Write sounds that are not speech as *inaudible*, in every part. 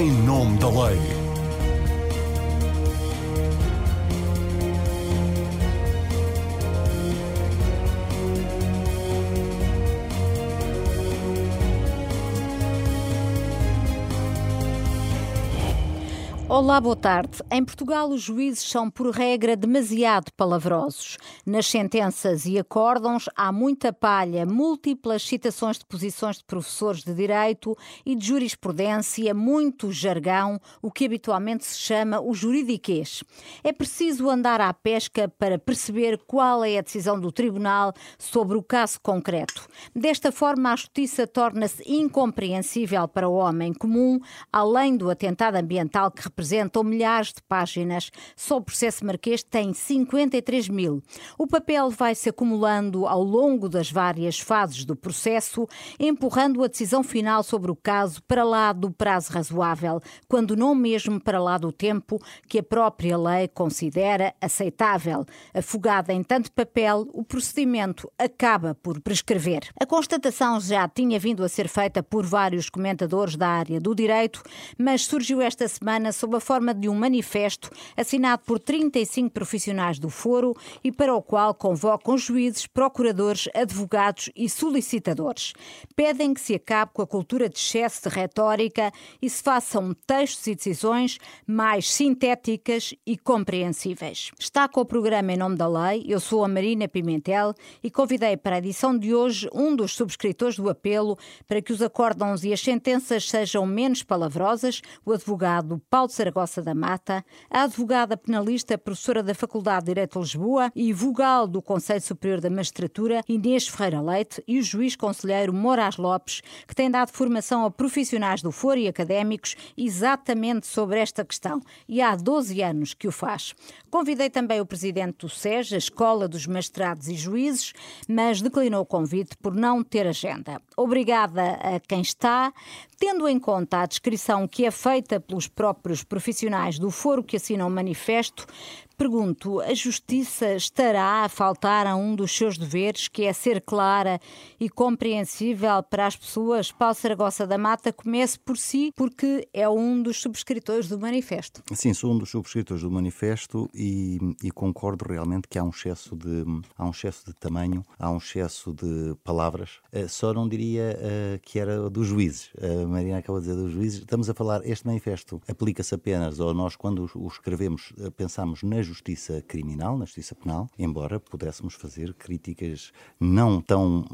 em nome da lei. Olá, boa tarde. Em Portugal, os juízes são, por regra, demasiado palavrosos. Nas sentenças e acórdãos há muita palha, múltiplas citações de posições de professores de direito e de jurisprudência, muito jargão, o que habitualmente se chama o juridiquês. É preciso andar à pesca para perceber qual é a decisão do tribunal sobre o caso concreto. Desta forma, a justiça torna-se incompreensível para o homem comum, além do atentado ambiental que representa representam milhares de páginas. Só o processo marquês tem 53 mil. O papel vai se acumulando ao longo das várias fases do processo, empurrando a decisão final sobre o caso para lá do prazo razoável, quando não mesmo para lá do tempo que a própria lei considera aceitável. Afogada em tanto papel, o procedimento acaba por prescrever. A constatação já tinha vindo a ser feita por vários comentadores da área do direito, mas surgiu esta semana sob sob a forma de um manifesto assinado por 35 profissionais do foro e para o qual convocam juízes, procuradores, advogados e solicitadores. Pedem que se acabe com a cultura de excesso de retórica e se façam textos e decisões mais sintéticas e compreensíveis. Está com o programa Em Nome da Lei. Eu sou a Marina Pimentel e convidei para a edição de hoje um dos subscritores do apelo para que os acórdãos e as sentenças sejam menos palavrosas, o advogado Paulo Saragossa da Mata, a advogada penalista, professora da Faculdade de Direito de Lisboa e vogal do Conselho Superior da Magistratura, Inês Ferreira Leite, e o juiz conselheiro Moraes Lopes, que tem dado formação a profissionais do foro e académicos exatamente sobre esta questão, e há 12 anos que o faz. Convidei também o presidente do SES, a Escola dos Magistrados e Juízes, mas declinou o convite por não ter agenda. Obrigada a quem está, tendo em conta a descrição que é feita pelos próprios profissionais do foro que assinam o manifesto, pergunto: a justiça estará a faltar a um dos seus deveres, que é ser clara e compreensível para as pessoas? Paulo Saragossa da Mata comece por si, porque é um dos subscritores do manifesto. Sim, sou um dos subscritores do manifesto e, e concordo realmente que há um excesso de há um excesso de tamanho, há um excesso de palavras. Uh, só não diria uh, que era dos juízes. A Marina acaba de dizer dos juízes. Estamos a falar, este manifesto aplica-se apenas, ou nós, quando o escrevemos, eh, pensamos na justiça criminal, na justiça penal, embora pudéssemos fazer críticas não tão,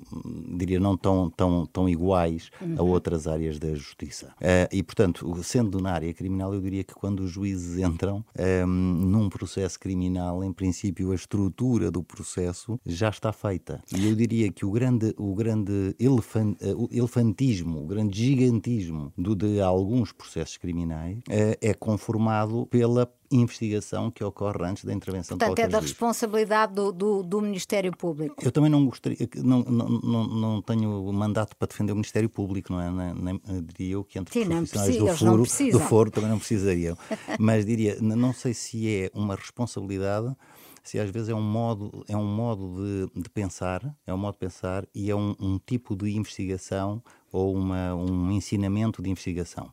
diria, não tão, tão, tão iguais uhum. a outras áreas da justiça. Uh, e, portanto, sendo na área criminal, eu diria que quando os juízes entram um, ehm, num processo criminal, em princípio, a estrutura do processo já está feita. E eu diria que o grande, o grande elefant, uh, elefantismo, o grande gigantismo do, de alguns processos criminais uh, é conformado pela investigação que ocorre antes da intervenção Portanto, de qualquer é da juiz. responsabilidade do, do, do, Ministério Público. Eu também não gostaria, não, não, não, não tenho mandato para defender o Ministério Público, não é? Nem, nem diria eu que entre Sim, profissionais precisa, do, foro, do foro também não precisariam. *laughs* Mas diria, não sei se é uma responsabilidade se às vezes é um modo, é um modo de, de pensar, é um modo de pensar e é um, um tipo de investigação ou uma, um ensinamento de investigação.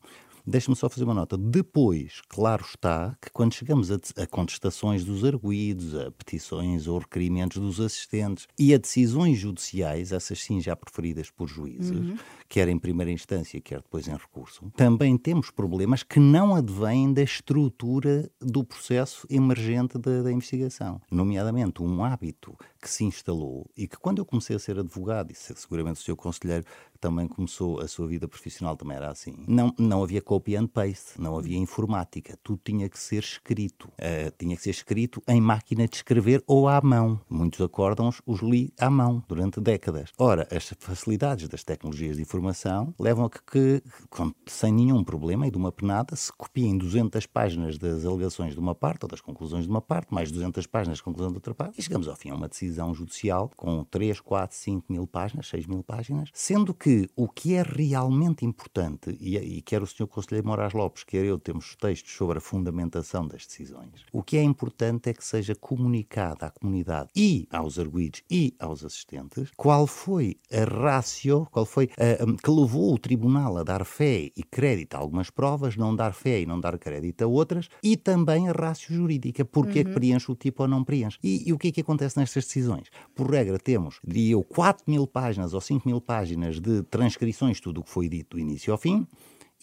Deixe-me só fazer uma nota. Depois, claro está que quando chegamos a, a, contestações dos arguídos, a petições ou requerimentos dos assistentes e a decisões judiciais, essas sim já preferidas por juízes, uhum. quer em primeira instância, quer depois em recurso, também temos problemas que não advêm da estrutura do processo emergente da, da investigação. Nomeadamente, um hábito que se instalou e que quando eu comecei a ser advogado, e seguramente o seu conselheiro também começou a sua vida profissional, também era assim. Não, não havia copy and paste, não havia informática, tudo tinha que ser escrito. Uh, tinha que ser escrito em máquina de escrever ou à mão. Muitos acórdãos os li à mão durante décadas. Ora, as facilidades das tecnologias de informação levam a que, que sem nenhum problema e de uma penada, se copiem 200 páginas das alegações de uma parte ou das conclusões de uma parte, mais 200 páginas de conclusão de outra parte, e chegamos ao fim a uma decisão judicial com 3, 4, 5 mil páginas, 6 mil páginas, sendo que que o que é realmente importante, e, e quer o Sr. Conselheiro Moraes Lopes, quer eu, temos textos sobre a fundamentação das decisões, o que é importante é que seja comunicado à comunidade e aos arguídos e aos assistentes qual foi a ratio, qual foi a, que levou o tribunal a dar fé e crédito a algumas provas, não dar fé e não dar crédito a outras, e também a ratio jurídica, porque uhum. é que uhum. preenche o tipo ou não preenche. E, e, o que é que acontece nestas decisões? Por regra, temos, diria eu, 4 mil páginas ou 5 mil páginas de transcrições, tudo o que foi dito do início ao fim,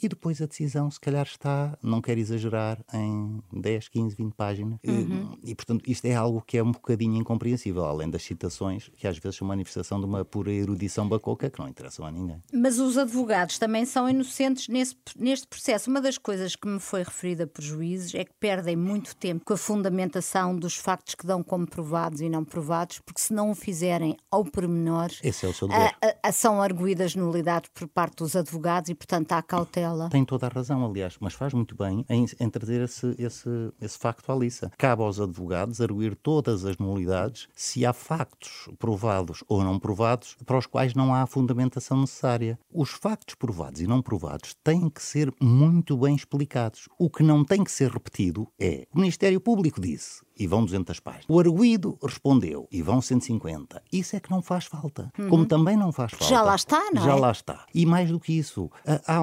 e depois a decisão, se calhar, está, não quero exagerar, em 10, 15, 20 páginas. Uhum. E, e, portanto, isto é algo que é um bocadinho incompreensível, além das citações, que às vezes são manifestação de uma pura erudição bacoca que não interessam a ninguém. Mas os advogados também são inocentes nesse, neste processo. Uma das coisas que me foi referida por juízes é que perdem muito tempo com a fundamentação dos factos que dão como provados e não provados, porque se não o fizerem ao pormenor, Esse é o seu dever. A, a, são arguídas nulidade por parte dos advogados e, portanto, há cautela tem toda a razão, aliás, mas faz muito bem em, em trazer esse, esse, esse facto à liça. Cabe aos advogados arguir todas as nulidades se há factos provados ou não provados para os quais não há a fundamentação necessária. Os factos provados e não provados têm que ser muito bem explicados. O que não tem que ser repetido é: o Ministério Público disse, e vão 200 páginas. O arguído respondeu e vão 150. Isso é que não faz falta. Uhum. Como também não faz falta. Já lá está, não Já é? lá está. E mais do que isso, há,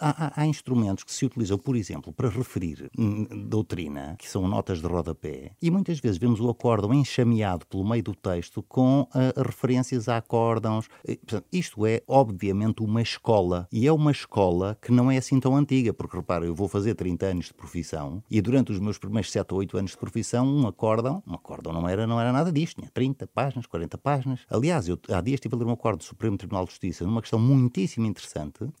há, há, instrumentos que se utilizam, por exemplo, para referir hum, doutrina, que são notas de rodapé, e muitas vezes vemos o acórdão enxameado pelo meio do texto com uh, referências a acórdãos. Portanto, isto é, obviamente, uma escola. E é uma escola que não é assim tão antiga, porque repara, eu vou fazer 30 anos de profissão e durante os meus primeiros 7 ou 8 anos de profissão um acórdão, um acórdão não era, não era nada disto, tinha 30 páginas, 40 páginas. Aliás, eu há dias estive a ler um acórdão do Supremo Tribunal de Justiça numa questão muitíssimo interessante uh,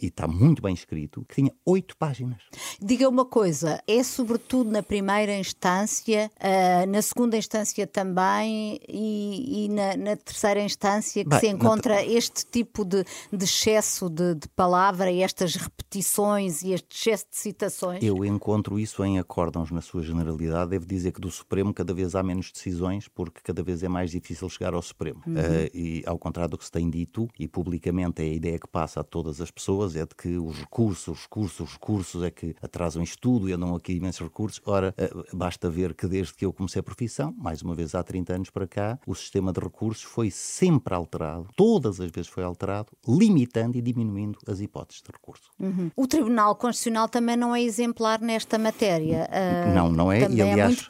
e está muito bem escrito, que tinha 8 páginas. Diga uma coisa, é sobretudo na primeira instância, uh, na segunda instância também e, e na, na, terceira instância que Bem, se encontra na... este tipo de, de excesso de, de palavra e estas repetições e este excesso de citações? Eu encontro isso em acórdãos na sua generalidade, devo dizer que do Supremo cada vez há menos decisões, porque cada vez é mais difícil chegar ao Supremo. Uhum. Uh, e ao contrário do que se tem dito, e publicamente é a ideia que passa a todas as pessoas, é de que os recursos, os recursos, os recursos é que atrasam isto tudo e andam aqui imensos recursos. Ora, uh, basta ver que desde que eu comecei a profissão, mais uma vez há 30 anos para cá, o sistema de recursos foi sempre alterado, todas as vezes foi alterado, limitando e diminuindo as hipóteses de recurso. Uhum. O Tribunal Constitucional também não é exemplar nesta matéria. Uh, não, não é. Também e, aliás, é muito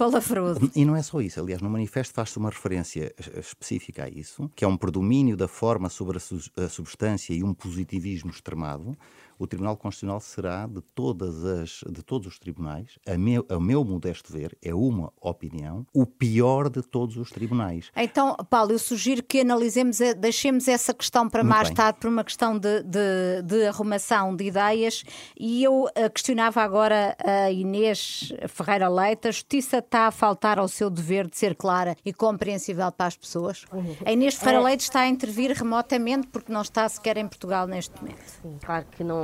E não é só isso. Aliás, no manifesto faz-se uma referência específica a isso, que é um predomínio da forma sobre a substância e um positivismo extremado o Tribunal Constitucional será de todas as de todos os tribunais, a meu, a meu modesto ver, é uma opinião, o pior de todos os tribunais. Então, Paulo, eu sugiro que analisemos, deixemos essa questão para Muito mais bem. tarde por uma questão de, de, de, arrumação de ideias e eu eh, questionava agora a Inês Ferreira Leite, a justiça está a faltar ao seu dever de ser clara e compreensível para as pessoas? A Inês Ferreira é. Leite está a intervir remotamente porque não está sequer em Portugal neste momento. Sim, claro que não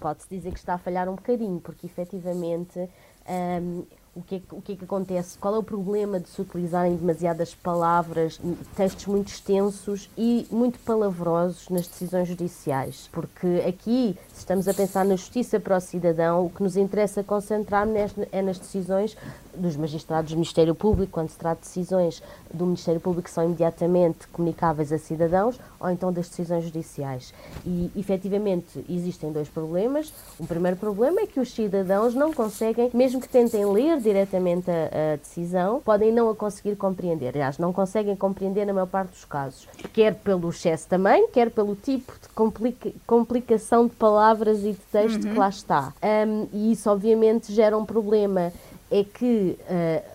pode-se dizer que está a falhar um bocadinho, porque efetivamente um, o que, é, o que é que acontece? Qual é o problema de se utilizarem demasiadas palavras, textos muito extensos e muito palavrosos nas decisões judiciais? Porque aqui, se estamos a pensar na justiça para o cidadão, o que nos interessa concentrar é nas decisões dos magistrados do Ministério Público, quando se trata de decisões do Ministério Público que são imediatamente comunicáveis a cidadãos, ou então das decisões judiciais. E, efetivamente, existem dois problemas. O primeiro problema é que os cidadãos não conseguem, mesmo que tentem ler diretamente a, a decisão, podem não a conseguir compreender. Aliás, não conseguem compreender na maior parte dos casos. Quer pelo excesso também, quer pelo tipo de complica complicação de palavras e de texto uhum. que lá está. Um, e isso, obviamente, gera um problema é que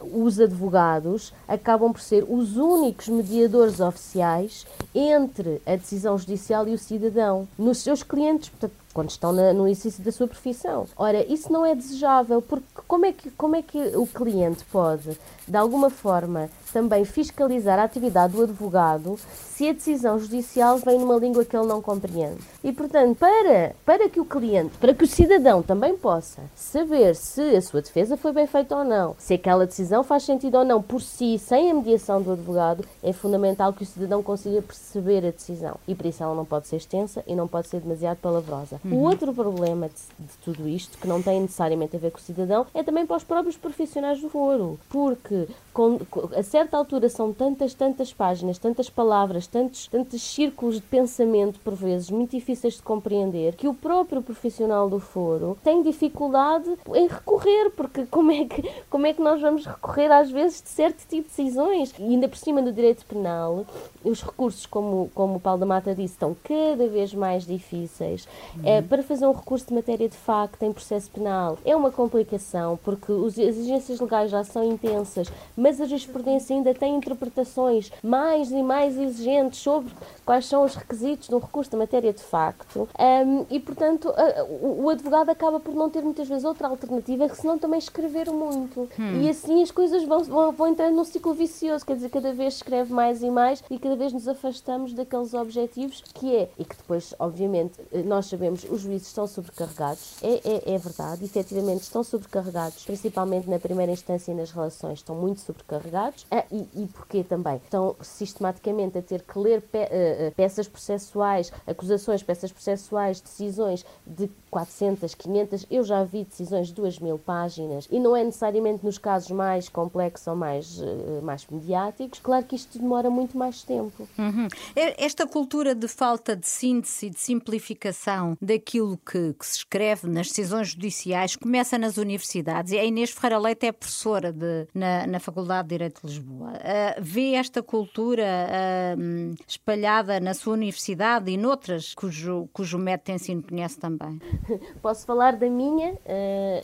uh, os advogados acabam por ser os únicos mediadores oficiais entre a decisão judicial e o cidadão. Nos seus clientes, portanto, quando estão na, no exercício da sua profissão. Ora, isso não é desejável, porque como é que, como é que o cliente pode, de alguma forma, também fiscalizar a atividade do advogado se a decisão judicial vem numa língua que ele não compreende. E, portanto, para, para que o cliente, para que o cidadão também possa saber se a sua defesa foi bem feita ou não, se aquela decisão faz sentido ou não por si, sem a mediação do advogado, é fundamental que o cidadão consiga perceber a decisão. E por isso ela não pode ser extensa e não pode ser demasiado palavrosa. Uhum. O outro problema de, de tudo isto, que não tem necessariamente a ver com o cidadão, é também para os próprios profissionais do foro. Porque com, a certa altura são tantas, tantas páginas, tantas palavras, tantos, tantos círculos de pensamento, por vezes, muito difíceis de compreender, que o próprio profissional do foro tem dificuldade em recorrer, porque *laughs* como é que, como é que nós vamos recorrer às vezes de certo tipo de decisões? E ainda por cima do direito penal, os recursos, como, como o Paulo da Mata disse, estão cada vez mais difíceis. Uhum. É, para fazer um recurso de matéria de facto em processo penal é uma complicação, porque as exigências legais já são intensas, mas a jurisprudência ainda tem interpretações mais e mais exigentes sobre quais são os requisitos de um recurso de matéria de facto. Um, e, portanto, o, o, advogado acaba por não ter muitas vezes outra alternativa que senão também escrever muito. Hum. E assim as coisas vão, vão, vão entrando num ciclo vicioso, quer dizer, cada vez escreve mais e mais e cada vez nos afastamos daqueles objetivos que é, e que depois, obviamente, nós sabemos, os juízes estão sobrecarregados, é, é, é verdade, efetivamente estão sobrecarregados, principalmente na primeira instância e nas relações, estão muito sobrecarregados. Ah, e, e porquê também? Estão sistematicamente a ter que ler pe uh, peças processuais, acusações, peças processuais, decisões de 400, 500, eu já vi decisões de 2 mil páginas e não é necessariamente nos casos mais complexos ou mais, uh, mais mediáticos. Claro que isto demora muito mais tempo. Uhum. Esta cultura de falta de síntese e de simplificação daquilo que, que, se escreve nas decisões judiciais começa nas universidades. E a Inês Ferreira Leite é professora de, na, na Faculdade de Direito de Lisboa. Uh, vê esta cultura uh, espalhada na sua universidade e noutras cujo, cujo método de ensino conhece também? *laughs* Posso falar da minha uh,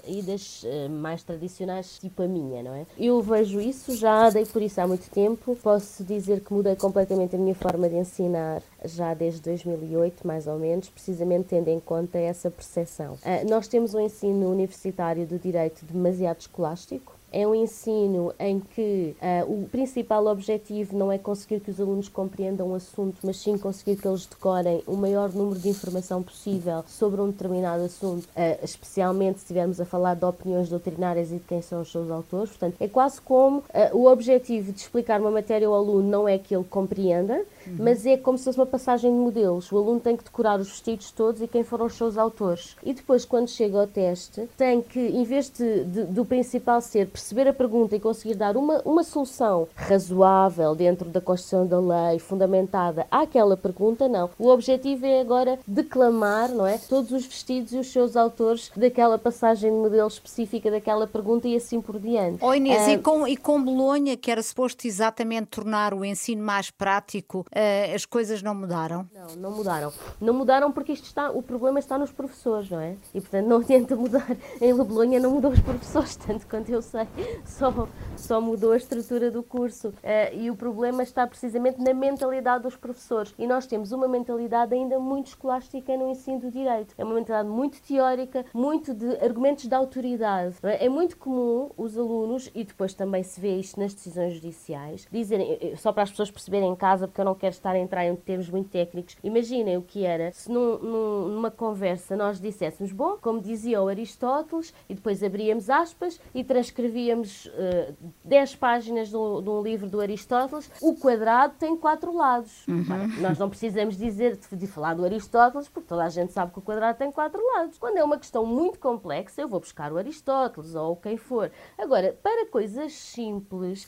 e das mais tradicionais, tipo a minha, não é? Eu vejo isso, já dei por isso há muito tempo. Posso dizer que mudei completamente a minha forma de ensinar já desde 2008, mais ou menos, precisamente tendo em conta essa percepção. Nós temos um ensino universitário do direito demasiado escolástico é um ensino em que uh, o principal objetivo não é conseguir que os alunos compreendam o assunto, mas sim conseguir que eles decorem o maior número de informação possível sobre um determinado assunto, uh, especialmente se estivermos a falar de opiniões doutrinárias e de quem são os seus autores. Portanto, é quase como uh, o objetivo de explicar uma matéria ao aluno não é que ele compreenda, uhum. mas é como se fosse uma passagem de modelos. O aluno tem que decorar os vestidos todos e quem foram os seus autores. E depois, quando chega ao teste, tem que, em vez de, de, do principal ser perceber a pergunta e conseguir dar uma, uma solução razoável dentro da Constituição da lei, fundamentada àquela pergunta, não. O objetivo é agora declamar, não é? Todos os vestidos e os seus autores daquela passagem de modelo específica daquela pergunta e assim por diante. Oh Inês, e, com, e com Bolonha, que era suposto exatamente tornar o ensino mais prático, uh, as coisas não mudaram? Não, não mudaram. Não mudaram porque isto está, o problema está nos professores, não é? E portanto não adianta mudar. Em Bolonha não mudou os professores, *laughs* tanto quanto eu sei. *laughs* só, só mudou a estrutura do curso. Uh, e o problema está precisamente na mentalidade dos professores. E nós temos uma mentalidade ainda muito escolástica no ensino do direito. É uma mentalidade muito teórica, muito de argumentos de autoridade. É? é? muito comum os alunos, e depois também se vê isto nas decisões judiciais, dizerem, só para as pessoas perceberem em casa, porque eu não quero estar a entrar em termos muito técnicos, imaginem o que era se num, num, numa conversa nós disséssemos, bom, como dizia o Aristóteles, e depois abríamos aspas e transcrevíamos uh, 10 páginas de um, livro do Aristóteles, o quadrado tem quatro lados. Uhum. nós não precisamos dizer de, falar do Aristóteles, porque toda a gente sabe que o quadrado tem quatro lados. Quando é uma questão muito complexa, eu vou buscar o Aristóteles ou quem for. Agora, para coisas simples,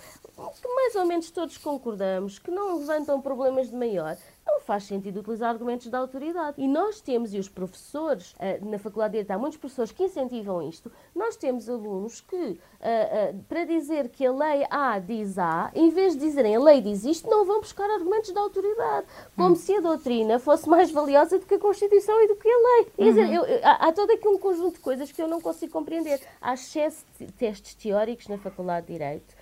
que mais ou menos todos concordamos, que não levantam problemas de maior, não faz sentido utilizar argumentos da autoridade. E nós temos, e os professores, uh, na Faculdade de Direito, há muitos professores que incentivam isto, nós temos alunos que, uh, uh, para dizer que a lei A diz A, em vez de dizerem a lei diz isto, não vão buscar argumentos da autoridade, como hum. se a doutrina fosse mais valiosa do que a Constituição e do que a lei. Quer dizer, uhum. eu, eu, há, há todo aqui um conjunto de coisas que eu não consigo compreender. Há excesso de testes teóricos na Faculdade de Direito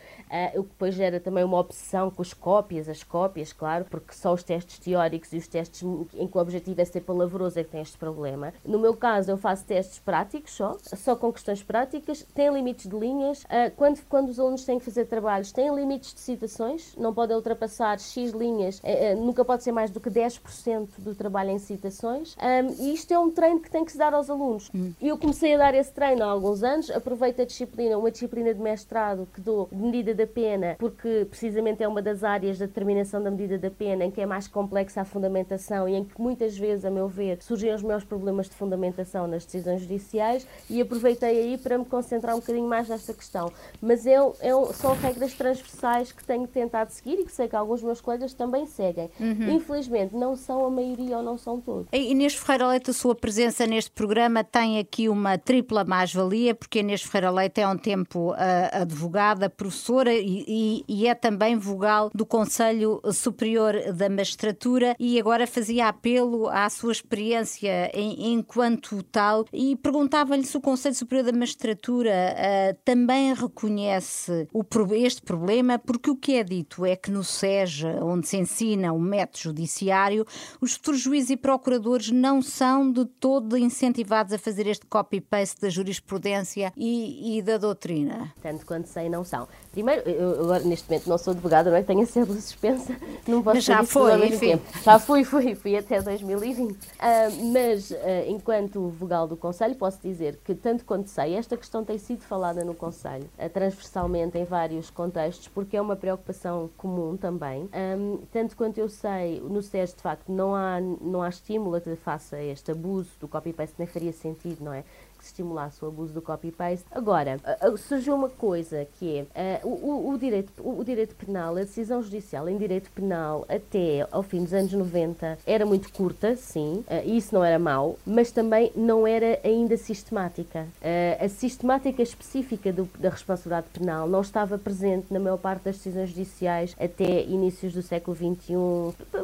o que depois gera também uma obsessão com as cópias, as cópias, claro, porque só os testes teóricos e os testes em que o objetivo é ser palavroso é que têm este problema. No meu caso, eu faço testes práticos só, só com questões práticas, tem limites de linhas, uh, quando, quando os alunos têm que fazer trabalhos, têm limites de citações, não podem ultrapassar X linhas, uh, nunca pode ser mais do que 10% do trabalho em citações, e isto é um treino que tem que se dar aos alunos. Hum. E eu comecei a dar esse treino há alguns anos, aproveito a disciplina, uma disciplina de mestrado que dou de medida da pena, porque precisamente é uma das áreas da determinação da medida da pena em que é mais complexa a fundamentação e em que muitas vezes, a meu ver, surgem os meus problemas de fundamentação nas decisões judiciais e aproveitei aí para me concentrar um bocadinho mais nesta questão. Mas eu, eu, são regras transversais que tenho tentado seguir e que sei que alguns meus colegas também seguem. Uhum. Infelizmente, não são a maioria ou não são todos. Inês Ferreira Leite, a sua presença neste programa tem aqui uma tripla mais-valia, porque Inês Ferreira Leite é um tempo uh, advogada, professora e, e, é também vogal do Conselho Superior da Magistratura e agora fazia apelo à sua experiência em, enquanto tal e perguntava-lhe se o Conselho Superior da Magistratura uh, também reconhece o, este problema, porque o que é dito é que no SES, onde se ensina o método judiciário, os futuros juízes e procuradores não são de todo incentivados a fazer este copy-paste da jurisprudência e, e, da doutrina. Tanto quanto sei, não são. Primeiro, eu agora neste momento não sou advogada, não é? Tenho a cédula suspensa, não posso mas já foi, enfim. Tempo. Já fui, fui, fui até 2020. Uh, ah, mas, uh, enquanto vogal do Conselho, posso dizer que, tanto quanto sei, esta questão tem sido falada no Conselho, uh, transversalmente em vários contextos, porque é uma preocupação comum também. Um, tanto quanto eu sei, no SES, de facto, não há, não há estímulo a que faça este abuso do copy-paste, nem faria sentido, não é? Que estimulasse o abuso do copy-paste. Agora, surgiu uma coisa que é o, o, direito, o, direito penal, a decisão judicial em direito penal até ao fim dos anos 90 era muito curta, sim, uh, e isso não era mau, mas também não era ainda sistemática. Uh, a sistemática específica do, da responsabilidade penal não estava presente na maior parte das decisões judiciais até inícios do século XXI,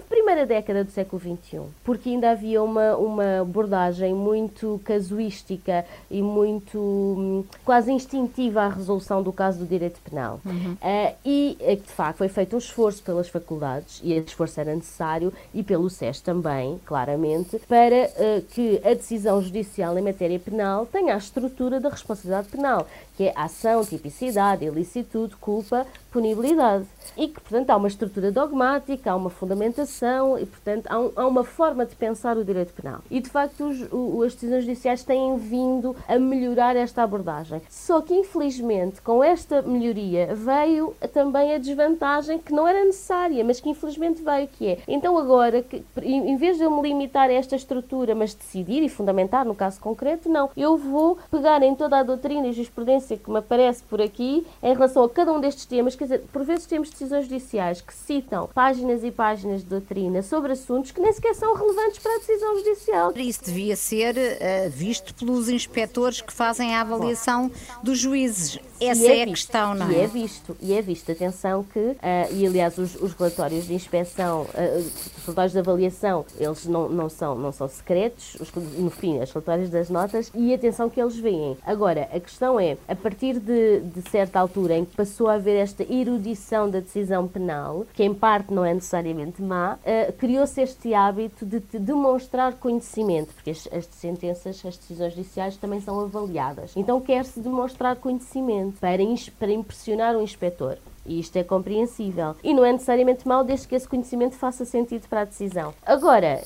primeira década do século XXI, porque ainda havia uma, uma abordagem muito casuística e muito hum, quase instintiva à resolução do caso do direito penal. Uhum. Uh, e, eh, de facto, foi feito um esforço pelas faculdades, e esse esforço era necessário, e pelo SES também, claramente, para uh, que a decisão judicial em matéria penal tenha a estrutura da responsabilidade penal, que é ação, tipicidade, ilicitude, culpa, punibilidade. E que, portanto, há uma estrutura dogmática, há uma fundamentação e, portanto, há, um, há uma forma de pensar o direito penal. E, de facto, os, o, as decisões judiciais têm vindo a melhorar esta abordagem. Só que, infelizmente, com esta melhoria veio também a desvantagem que não era necessária, mas que infelizmente veio, que é, então agora, que, em vez de eu me limitar a esta estrutura, mas decidir e fundamentar no caso concreto, não. Eu vou pegar em toda a doutrina e jurisprudência que me aparece por aqui em relação a cada um destes temas, quer dizer, por vezes temos decisões judiciais que citam páginas e páginas de doutrina sobre assuntos que nem sequer são relevantes para a decisão judicial. Isso devia ser uh, visto pelos inspectores que fazem a avaliação dos juízes. Essa é, é, a questão, não é? E é visto, e é visto. Atenção que, uh, e aliás, os, os, relatórios de inspeção, uh, os relatórios de avaliação, eles não, não, são, não são secretos, os, no fim, os relatórios das notas, e atenção que eles veem. Agora, a questão é, a partir de, de certa altura em que passou a haver esta erudição da decisão penal, que em parte não é necessariamente má, uh, criou-se este hábito de, de demonstrar conhecimento, porque as, as sentenças, as decisões judiciais também são avaliadas. Então quer-se demonstrar conhecimento para, para impressionar o inspetor. E isto é compreensível. E não é necessariamente mau desde que esse conhecimento faça sentido para a decisão. Agora,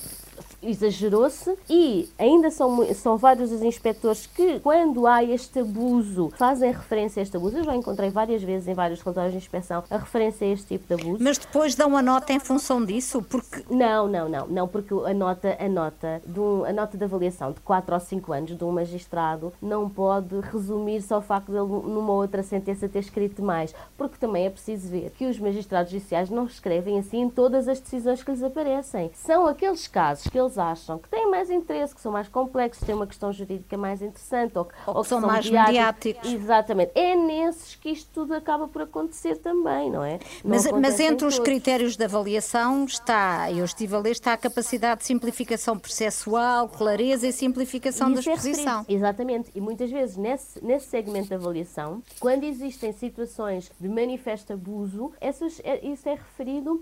exagerou-se e ainda são, são vários os inspectores que, quando há este abuso, fazem referência a este abuso. Eu já encontrei várias vezes em vários relatórios de inspeção a referência a este tipo de abuso. Mas depois dão a nota em função disso? Porque... Não, não, não, não, porque a nota, a nota, de um, a nota de avaliação de 4 ou 5 anos de um magistrado não pode resumir-se ao facto de ele, numa outra sentença, ter escrito mais, porque também é preciso ver que os magistrados judiciais não escrevem assim em todas as decisões que lhes aparecem. São aqueles casos que eles eles acham que têm mais interesse, que são mais complexos, têm uma questão jurídica mais interessante, ou, ou, ou que são, são mais mediáticos. Exatamente. É nesses que isto tudo acaba por acontecer também, não é? Não mas, mas entre os critérios de avaliação está, eu estive a ler, está a capacidade de simplificação processual, clareza e simplificação da é exposição. É Exatamente. E muitas vezes nesse, nesse segmento de avaliação, quando existem situações de manifesto abuso, essas, é, isso é referido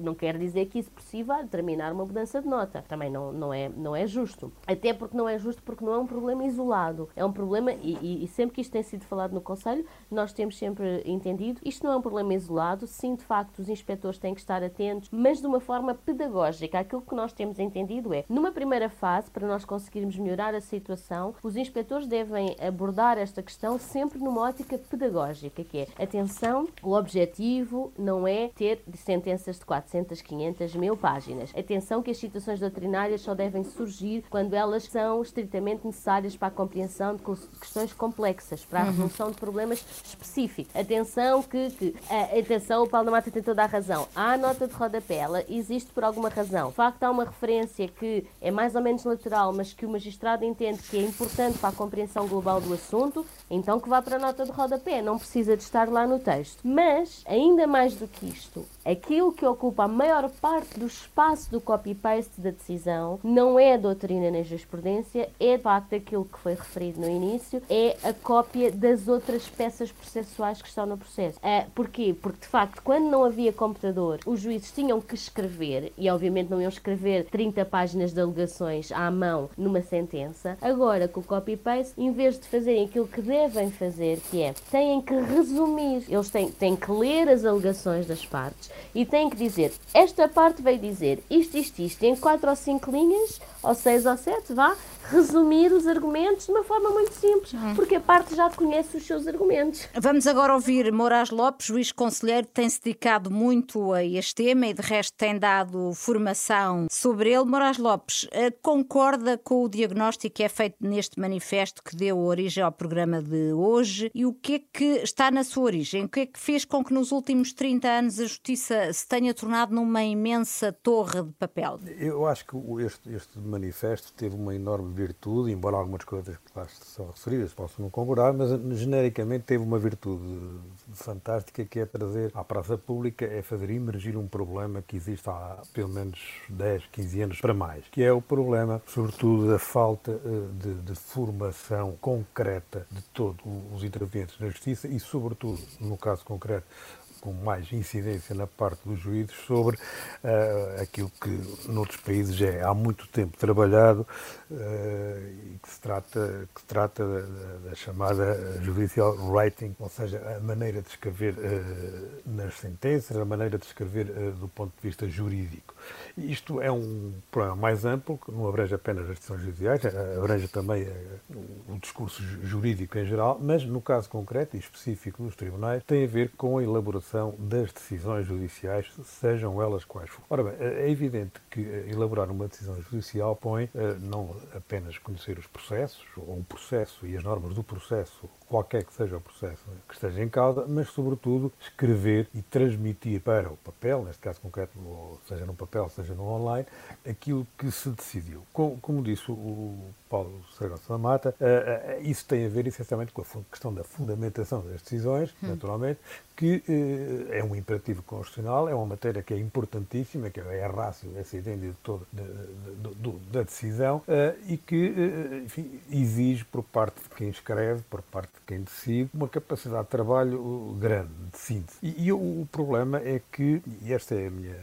não quer dizer que isso por si vá determinar uma mudança de nota. Também não, não, é, não é justo. Até porque não é justo, porque não é um problema isolado. É um problema, e, e, sempre que isto tem sido falado no Conselho, nós temos sempre entendido, isto não é um problema isolado. Sim, de facto, os inspectores têm que estar atentos, mas de uma forma pedagógica. Aquilo que nós temos entendido é, numa primeira fase, para nós conseguirmos melhorar a situação, os inspectores devem abordar esta questão sempre numa ótica pedagógica, que é, atenção, o objetivo não é ter sentenças sentenças de 400, 500, mil páginas. Atenção que as citações doutrinárias só devem surgir quando elas são estritamente necessárias para a compreensão de questões complexas, para a uhum. resolução de problemas específicos. Atenção que, que a, atenção, o Paulo da Mata tem toda a razão. Há a nota de rodapé, ela existe por alguma razão. De facto, há uma referência que é mais ou menos lateral, mas que o magistrado entende que é importante para a compreensão global do assunto, então que vá para a nota de rodapé, não precisa de estar lá no texto. Mas, ainda mais do que isto, aquilo que ocupa a maior parte do espaço do copy-paste da decisão não é a doutrina nem jurisprudência, é de facto aquilo que foi referido no início, é a cópia das outras peças processuais que estão no processo. É, porquê? Porque de facto, quando não havia computador, os juízes tinham que escrever, e obviamente não iam escrever 30 páginas de alegações à mão numa sentença. Agora, com o copy-paste, em vez de fazerem aquilo que devem fazer, que é têm que resumir, eles têm, têm que ler as alegações das partes e têm que dizer, esta parte veio dizer isto, isto, isto, em quatro ou cinco linhas, ou seis ou sete, vá, resumir os argumentos de uma forma muito simples, uhum. porque a parte já conhece os seus argumentos. Vamos agora ouvir Moraes Lopes, juiz conselheiro, tem-se dedicado muito a este tema e de resto tem dado formação sobre ele. Moraes Lopes, eh, concorda com o diagnóstico que é feito neste manifesto que deu origem ao programa de hoje e o que é que está na sua origem? O que é que fez com que nos últimos 30 anos a justiça se tenha tornado numa imensa torre de papel? Eu acho que este, este manifesto teve uma enorme virtude, embora algumas coisas que lá são referidas possam não concordar, mas genericamente teve uma virtude fantástica que é trazer à praça pública, é fazer emergir um problema que existe há pelo menos 10, 15 anos para mais, que é o problema, sobretudo, da falta eh, de, de formação concreta de todos os intervenientes na justiça e, sobretudo, no caso concreto, com mais incidência na parte dos juízes sobre uh, aquilo que noutros países é há muito tempo trabalhado uh, e que se trata, que se trata da, da, chamada judicial writing, ou seja, a maneira de escrever uh, nas sentenças, a maneira de escrever do ponto de vista jurídico. Isto é um problema mais amplo, que não abrange apenas as decisões judiciais, abrange também o discurso jurídico em geral, mas no caso concreto e específico dos tribunais, tem a ver com a elaboração das decisões judiciais, sejam elas quais forem. Ora bem, é evidente que elaborar uma decisão judicial põe eh, não apenas conhecer os processos, ou o processo e as normas do processo qualquer que seja o processo que esteja em causa, mas, sobretudo, escrever e transmitir para o papel, neste caso concreto, seja no papel, seja no online, aquilo que se decidiu. Como, como disse o Paulo Saragossa da Mata, uh, uh, isso tem a ver essencialmente com a questão da fundamentação das decisões, hum. naturalmente, que uh, é um imperativo constitucional, é uma matéria que é importantíssima, que é a rácio, essa ideia de todo, de, de, de, da decisão, e que, enfim, exige por parte de quem escreve, por parte quem decide, uma capacidade de trabalho grande, de síntese. E, e o, problema é que, e esta é a minha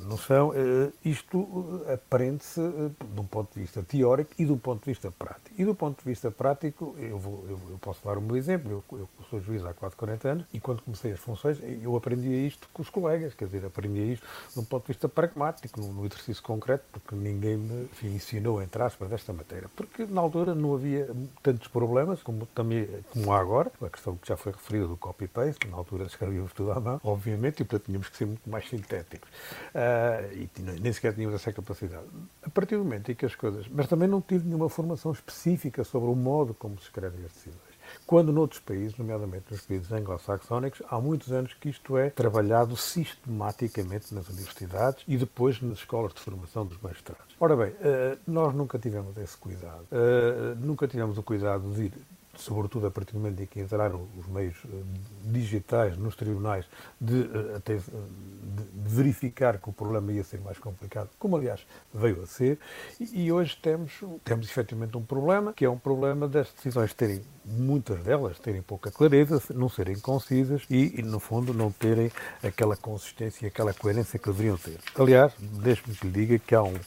noção, uh, isto uh, aprende-se uh, de um ponto de vista teórico e um ponto de vista prático. E do ponto de vista prático, eu, vou, eu, eu posso dar um meu exemplo. Eu, eu, sou juiz há quase 40 anos e quando comecei as funções, eu aprendia isto com os colegas, quer dizer, aprendia isto de um ponto de vista pragmático, no exercício concreto, porque ninguém me enfim, ensinou, entre aspas, desta matéria. Porque na altura não havia tantos problemas como, também, como agora, a questão que já foi referida do copy-paste, na altura escrevíamos tudo à mão, obviamente, e portanto tínhamos que ser muito mais sintéticos. Uh, e nem sequer tínhamos essa capacidade. A partir do momento em que as coisas. Mas também não tive nenhuma formação específica sobre o modo como se escrevem as decisões. quando noutros países, nomeadamente nos países anglo-saxónicos, há muitos anos que isto é trabalhado sistematicamente nas universidades e depois nas escolas de formação dos magistrados. Ora bem, eh, nós nunca tivemos esse cuidado. Eh, nunca tivemos o cuidado de ir sobretudo a partir do momento em que entraram os meios eh, digitais nos tribunais, de, até, de, verificar que o problema ia ser mais complicado, como aliás veio a ser, e, e hoje temos, temos efetivamente um problema, que é um problema das decisões terem, muitas delas, terem pouca clareza, não serem concisas e, e no fundo, não terem aquela consistência e aquela coerência que deveriam ter. Aliás, deixe-me que lhe diga que há um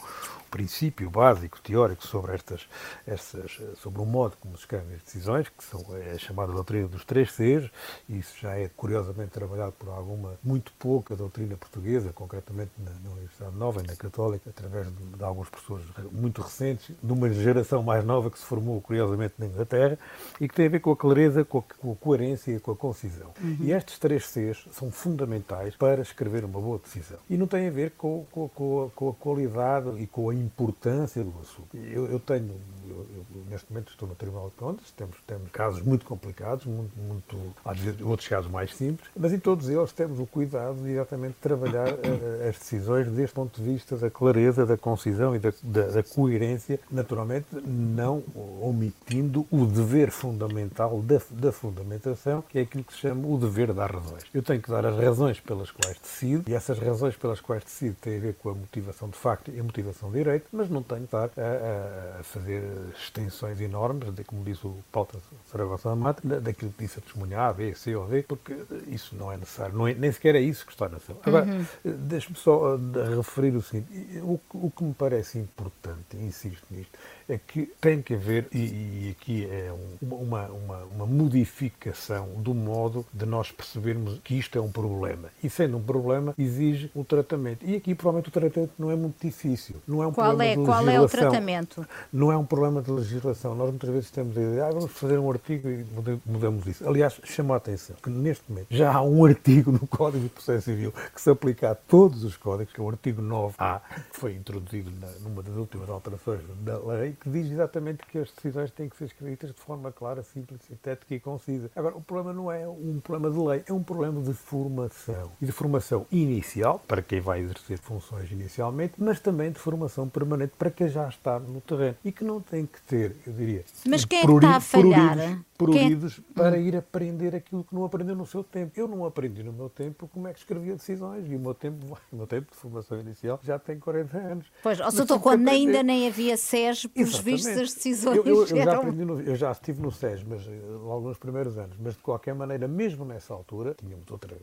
princípio básico, teórico, sobre estas, estas, sobre o modo como se escrevem as decisões, que são, é chamada doutrina dos três Cs, e isso já é curiosamente trabalhado por alguma, muito pouca doutrina portuguesa, concretamente na, na Universidade Nova e na Católica, através de, de algumas pessoas muito recentes, de uma geração mais nova que se formou, curiosamente, na Inglaterra, e que tem a ver com a clareza, com a, com a coerência e com a concisão. Uhum. E estes três Cs são fundamentais para escrever uma boa decisão. E não tem a ver com, com, com, a, com a qualidade e com a importância do assunto. Eu, eu tenho, eu, eu, neste momento estou no Tribunal de Contas, temos, temos casos muito complicados, muito, muito, vezes outros casos mais simples, mas em todos eles temos o cuidado de exatamente trabalhar uh, as decisões desde o ponto de vista da clareza, da concisão e da, da, da coerência, naturalmente não omitindo o dever fundamental da, da fundamentação, que é aquilo que se chama o dever dar razões. Eu tenho que dar as razões pelas quais decido, e essas razões pelas quais decido têm a ver com a motivação de facto e a motivação de direito, mas não tenho que estar a, a fazer extensões enormes, de, como diz o Pauta Saragossa Mata, daquilo que disse a testemunhar A, B, C ou D, porque isso não é necessário, não é, nem sequer é isso que está na cena. Agora, uhum. deixe-me só uh, referir o seguinte, o, o que me parece importante, insisto nisto, é que tem que haver, e, e aqui é um, uma, uma, uma, modificação do modo de nós percebermos que isto é um problema. E sendo um problema, exige o tratamento. E aqui, provavelmente, o tratamento não é muito difícil. Não é um qual problema é, de Qual é o tratamento? Não é um problema de legislação. Nós muitas vezes temos a ideia, ah, vamos fazer um artigo e mudamos isso. Aliás, chama a atenção que neste momento já há um artigo no Código de Processo Civil que se aplica a todos os códigos, que é o artigo 9A, que foi introduzido na, numa das últimas alterações da lei, que diz exatamente que as decisões têm que ser escritas de forma clara, simples, sintética e concisa. Agora, o problema não é um problema de lei, é um problema de formação. E de formação inicial, para quem vai exercer funções inicialmente, mas também de formação permanente para quem já está no terreno. E que não tem que ter, eu diria. Mas quem é que está a falhar? Pruridos é? para ir aprender aquilo que não aprendeu no seu tempo. Eu não aprendi no meu tempo como é que escrevia decisões e o meu tempo, o meu tempo de formação inicial já tem 40 anos. Pois, ou seja, quando ainda nem havia SES, pelos vistos as decisões eu, eu, eu já aprendi no, eu já estive no SES, mas eh, logo nos primeiros anos, mas de qualquer maneira, mesmo nessa altura, tínhamos outra,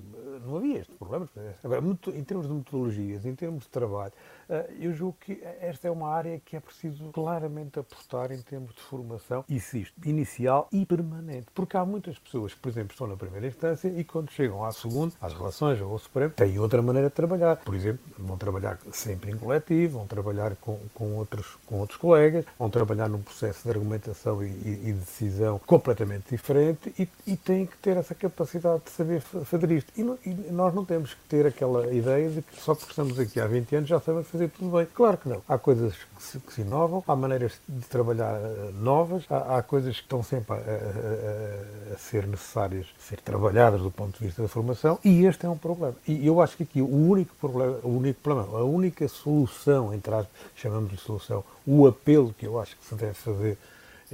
não havia este problema. Agora, em termos de metodologias, em termos de trabalho, eh, eu julgo que esta é uma área que é preciso claramente apostar em termos de formação, insisto, inicial e permanente. Porque há muitas pessoas que, por exemplo, estão na primeira instância e quando chegam à segunda, às relações ou ao Supremo, têm outra maneira de trabalhar. Por exemplo, vão trabalhar sempre em coletivo, vão trabalhar com, com, outros, com outros colegas, vão trabalhar num processo de argumentação e, e, e decisão completamente diferente e, e, têm que ter essa capacidade de saber fazer isto. E, não, e, nós não temos que ter aquela ideia de que só porque estamos aqui há 20 anos já sabemos fazer tudo bem. Claro que não. Há coisas que se, que se inovam, há maneiras de trabalhar uh, novas, há, há, coisas que estão sempre a, a, a, ser necessárias ser trabalhadas do ponto de vista da formação e este é um problema. E eu acho que aqui o único problema, o único problema, a única solução, entre as chamamos de solução, o apelo que eu acho que se deve fazer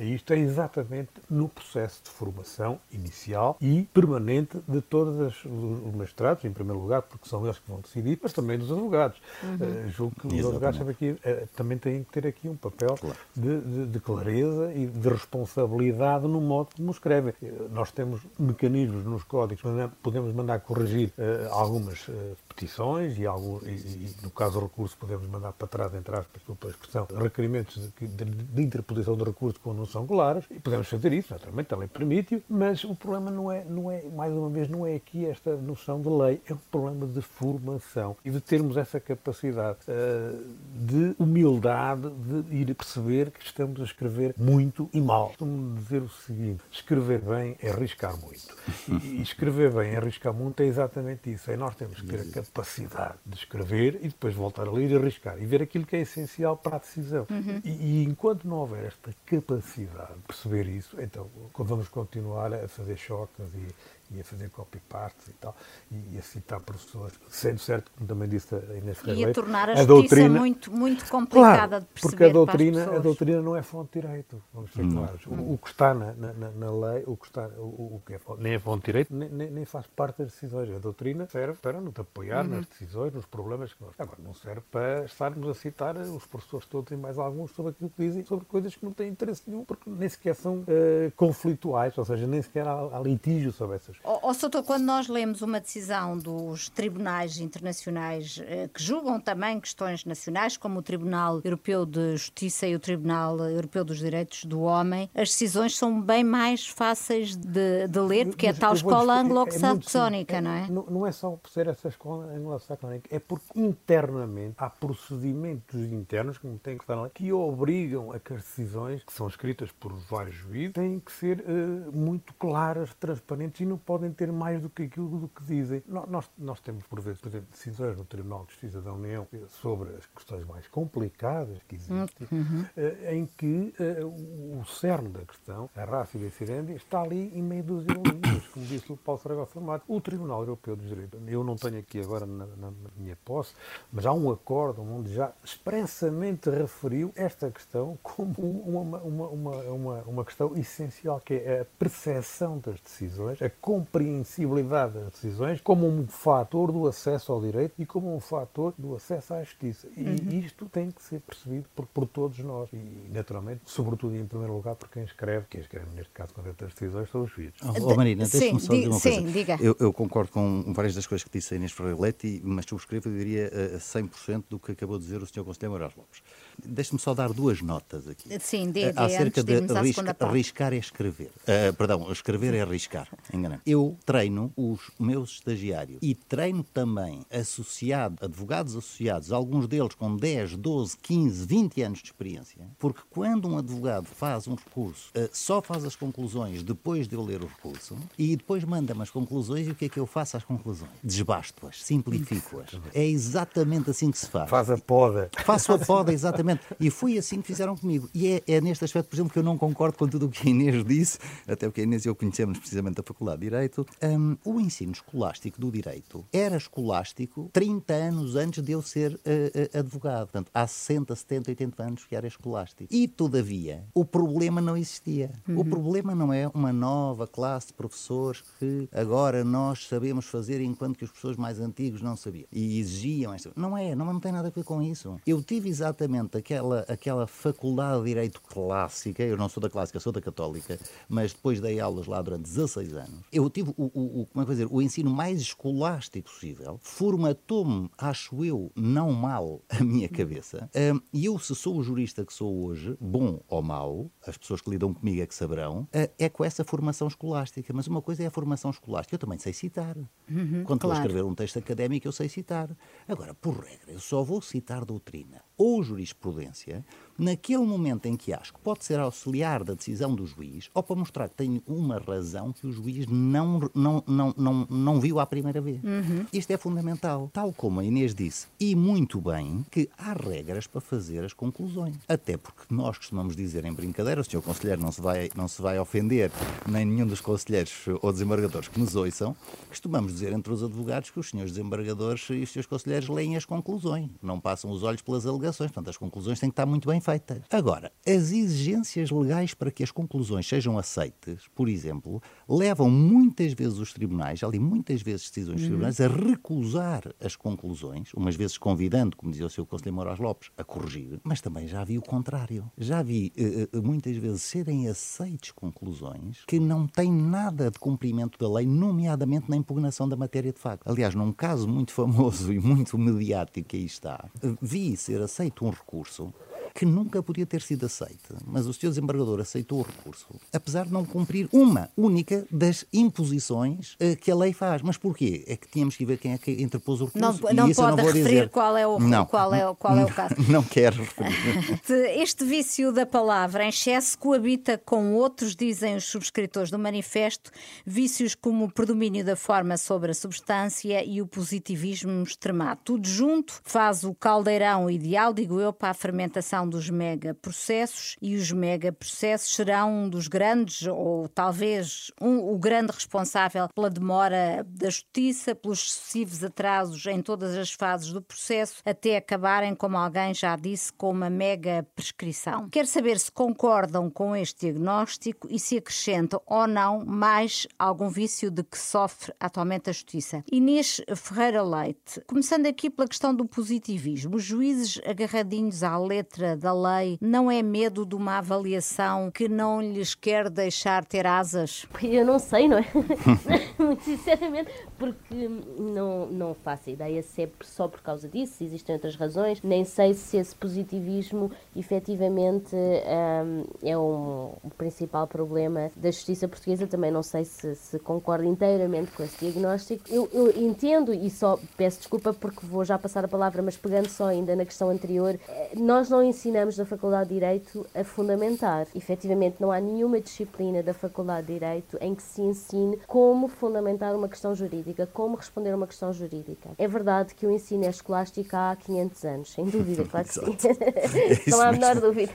isto é exatamente no processo de formação inicial e permanente de todos os magistrados, em primeiro lugar, porque são eles que vão decidir, mas também dos advogados. Uhum. Uh, julgo que exatamente. os advogados aqui, uh, também têm que ter aqui um papel claro. de, de, de, clareza e de responsabilidade no modo como escrevem. Uh, nós temos mecanismos nos códigos, podemos mandar corrigir algumas petições e, algum, e, e, no caso do recurso, podemos mandar para trás, entre aspas, a expressão, requerimentos de, de, de interposição de recurso com não são claras, e podemos fazer isso, naturalmente, a lei permite-o, mas o problema não é, não é, mais uma vez, não é aqui esta noção de lei, é um problema de formação e de termos essa capacidade uh, de humildade de ir perceber que estamos a escrever muito e mal. Costumo dizer o seguinte: escrever bem é arriscar muito. E, escrever bem é arriscar muito é exatamente isso. É nós temos que ter a capacidade capacidade de escrever e depois voltar a ler e arriscar e ver aquilo que é essencial para a decisão. Uhum. E, e, enquanto não houver esta capacidade de perceber isso, então vamos continuar a fazer choques e, e a fazer copy-paste e tal, e a citar professores, sendo certo, como também disse a Inês Ferreira, E a tornar a, a doutrina muito, muito complicada claro, de perceber porque a doutrina, a doutrina não é fonte de direito, vamos ser claros. O, o, que está na, na, na, lei, o que, está, o, o que é, nem é fonte de direito, nem, nem, nem, faz parte das decisões. A doutrina serve para nos apoiar uhum. nas decisões, nos problemas que nós... Agora, não serve para estarmos a citar os professores todos e mais alguns sobre aquilo que dizem, sobre coisas que não têm interesse nenhum, porque nem sequer são uh, conflituais, ou seja, nem sequer há, há litígio sobre essas Oh, oh Soutor, quando nós lemos uma decisão dos tribunais internacionais eh, que julgam também questões nacionais, como o Tribunal Europeu de Justiça e o Tribunal Europeu dos Direitos do Homem, as decisões são bem mais fáceis de, de ler, porque é tal escola é anglo-saxónica, é, não é? Não é só por ser essa escola anglo-saxónica, é porque internamente há procedimentos internos, como tem que estar lá, que obrigam a que as decisões, que são escritas por vários juízes, têm que ser uh, muito claras, transparentes e não podem ter mais do que aquilo do que dizem. Nós, nós temos, por vezes, por exemplo, decisões no Tribunal de Justiça da União sobre as questões mais complicadas que existem, uhum. Eh, em que uh, o cerne da questão, a raça decidendi, está ali em meio dos linhas, como disse o Paulo Saragossa Mato. O Tribunal Europeu dos Direitos, eu não tenho aqui agora na, na, minha posse, mas há um acordo onde já expressamente referiu esta questão como uma, uma, uma, uma, uma questão essencial, que é a percepção das decisões, a compreensão sensibilidade das decisões como um fator do acesso ao direito e como um fator do acesso à justiça. E uhum. isto tem que ser percebido por, por, todos nós. E, naturalmente, sobretudo e em primeiro lugar, por quem escreve, quem escreve neste caso quando as decisões são os juízes. Oh, oh Marina, deixa-me só dizer uma sim, coisa. Diga. Eu, eu, concordo com várias das coisas que disse a Inês Ferreira Leite, mas subscrevo, eu diria, a 100% do que acabou de dizer o Sr. Conselheiro Moraes Lopes. Deixe-me só dar duas notas aqui. Sim, dê, dê, acerca de, de arrisca, arriscar é escrever. Uh, perdão, escrever é arriscar. Enganei. Eu treino os meus estagiários e treino também associado, advogados associados, alguns deles com 10, 12, 15, 20 anos de experiência, porque quando um advogado faz um recurso, uh, só faz as conclusões depois de eu ler o recurso e depois manda-me as conclusões e o que é que eu faço às conclusões? Desbasto-as, simplifico-as. É exatamente assim que se faz. Faz a poda. Faço a poda, exatamente. E foi assim que fizeram comigo. E é, é neste aspecto, por exemplo, que eu não concordo com tudo o que a Inês disse, até porque a Inês e eu conhecemos precisamente da Faculdade de Direito. Um, o ensino escolástico do direito era escolástico 30 anos antes de eu ser uh, uh, advogado. Portanto, há 60, 70, 80 anos que era escolástico. E, todavia, o problema não existia. Uhum. O problema não é uma nova classe de professores que agora nós sabemos fazer enquanto que os professores mais antigos não sabiam e exigiam. Esta... Não é, não, não tem nada a ver com isso. Eu tive exatamente aquela, aquela faculdade de direito clássica, eu não sou da clássica, sou da católica, mas depois dei aulas lá durante 16 anos. Eu tive o, o, o como é que dizer, o ensino mais escolástico possível, formatou-me, acho eu, não mal a minha cabeça. Um, e eu, se sou o jurista que sou hoje, bom ou mau, as pessoas que lidam comigo é que saberão, uh, é com essa formação escolástica. Mas uma coisa é a formação escolástica, eu também sei citar. Uhum, Quando claro. vou escrever um texto académico, eu sei citar. Agora, por regra, eu só vou citar doutrina ou jurisprudência naquele momento em que acho que pode ser auxiliar da decisão do juiz ou para mostrar que tem uma razão que o juiz não, não, não, não, não viu à primeira vez. Uhum. Isto é fundamental. Tal como a Inês disse, e muito bem, que há regras para fazer as conclusões. Até porque nós costumamos dizer em brincadeira, o senhor conselheiro não se vai, não se vai ofender, nem nenhum dos conselheiros ou desembargadores que nos ouçam, costumamos dizer entre os advogados que os senhores desembargadores e os senhores conselheiros leem as conclusões, não passam os olhos pelas alegações. Portanto, as conclusões têm que estar muito bem feitas Agora, as exigências legais para que as conclusões sejam aceitas, por exemplo, levam muitas vezes os tribunais, ali muitas vezes decisões dos uhum. tribunais, a recusar as conclusões, umas vezes convidando, como dizia o seu conselheiro Moraes Lopes, a corrigir, mas também já vi o contrário. Já vi uh, muitas vezes serem aceites conclusões que não têm nada de cumprimento da lei, nomeadamente na impugnação da matéria de facto. Aliás, num caso muito famoso e muito *laughs* mediático que aí está, vi ser aceito um recurso que nunca podia ter sido aceita, mas o Sr. Desembargador aceitou o recurso, apesar de não cumprir uma única das imposições uh, que a lei faz. Mas porquê? É que tínhamos que ver quem é que interpôs o recurso. Não, não pode não referir dizer. qual é o, não, qual é, qual é o caso. *laughs* Não quero referir. *laughs* este vício da palavra em excesso coabita com outros, dizem os subscritores do manifesto, vícios como o predomínio da forma sobre a substância e o positivismo extremado. Tudo junto faz o caldeirão ideal, digo eu, para a fermentação dos megaprocessos e os megaprocessos serão um dos grandes, ou talvez um, o grande responsável pela demora da justiça, pelos sucessivos atrasos em todas as fases do processo, até acabarem, como alguém já disse, com uma mega prescrição. Quero saber se concordam com este diagnóstico e se acrescentam ou não mais algum vício de que sofre atualmente a justiça. Inês Ferreira Leite, começando aqui pela questão do positivismo, os juízes agarradinhos à letra da lei não é medo de uma avaliação que não lhes quer deixar ter asas? Eu não sei, não é? *laughs* Muito sinceramente, porque não, não faço ideia se é só por causa disso, se existem outras razões, nem sei se esse positivismo efetivamente um, é um, o principal problema da justiça portuguesa. Também não sei se, se concordo inteiramente com esse diagnóstico. Eu, eu, entendo e só peço desculpa porque vou já passar a palavra, mas pegando só ainda na questão anterior, eh, nós não ensinamos na Faculdade de Direito a fundamentar. Efetivamente, não há nenhuma disciplina da Faculdade de Direito em que se ensine como fundamentar uma questão jurídica, como responder a uma questão jurídica. É verdade que o ensino é escolástico há 500 anos, sem dúvida, claro que *laughs* sim. *laughs* não há a menor dúvida.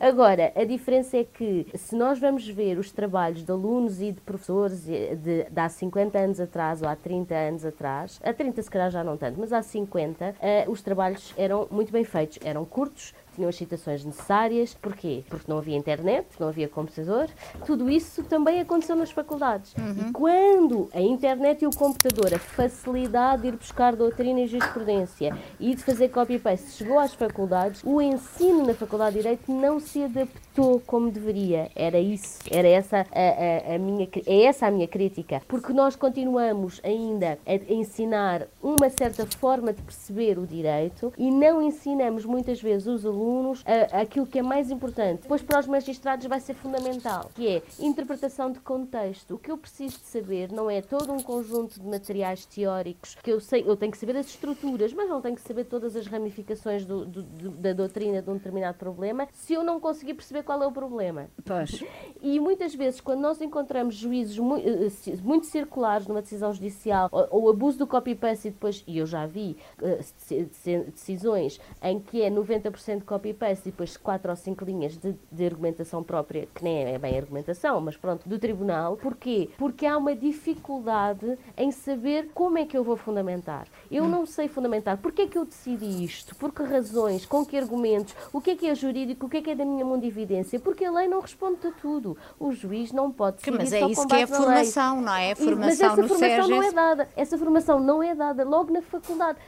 Agora, a diferença é que se nós vamos ver os trabalhos de alunos e de professores de, de, de há 50 anos atrás ou há 30 anos atrás, há 30 se calhar já não tanto, mas há 50, uh, eh, os trabalhos eram muito bem feitos, eram curtos, tinham as citações necessárias. Porquê? Porque não havia internet, não havia computador. Tudo isso também aconteceu nas faculdades. Uhum. E quando a internet e o computador, a facilidade de ir buscar doutrina e jurisprudência e de fazer copy-paste chegou às faculdades, o ensino na Faculdade de Direito não se adaptou como deveria. Era isso. Era essa a, a, a minha, é essa a minha crítica. Porque nós continuamos ainda a ensinar uma certa forma de perceber o direito e não ensinamos muitas vezes os alunos alunos a, aquilo que é mais importante. Depois, para os magistrados, vai ser fundamental, que é interpretação de contexto. O que eu preciso de saber não é todo um conjunto de materiais teóricos que eu sei, eu tenho que saber as estruturas, mas não tenho que saber todas as ramificações do, do, do, da doutrina de um determinado problema se eu não conseguir perceber qual é o problema. Pois. E muitas vezes, quando nós encontramos juízes muito, eh, eh, muito circulares numa decisão judicial ou, ou abuso do copy-paste e depois, e eu já vi uh, decisões em que é 90% copy-paste e depois quatro ou cinco linhas de, de, argumentação própria, que nem é bem argumentação, mas pronto, do tribunal. Porquê? Porque há uma dificuldade em saber como é que eu vou fundamentar. Eu não sei fundamentar. Porquê é que eu decidi isto? Por que razões? Com que argumentos? O que é que é jurídico? O que é que é da minha mão de evidência? Porque a lei não responde a tudo. O juiz não pode decidir Mas é só isso que é a formação, não é? A formação mas essa formação não é dada. Essa formação não é dada logo na faculdade.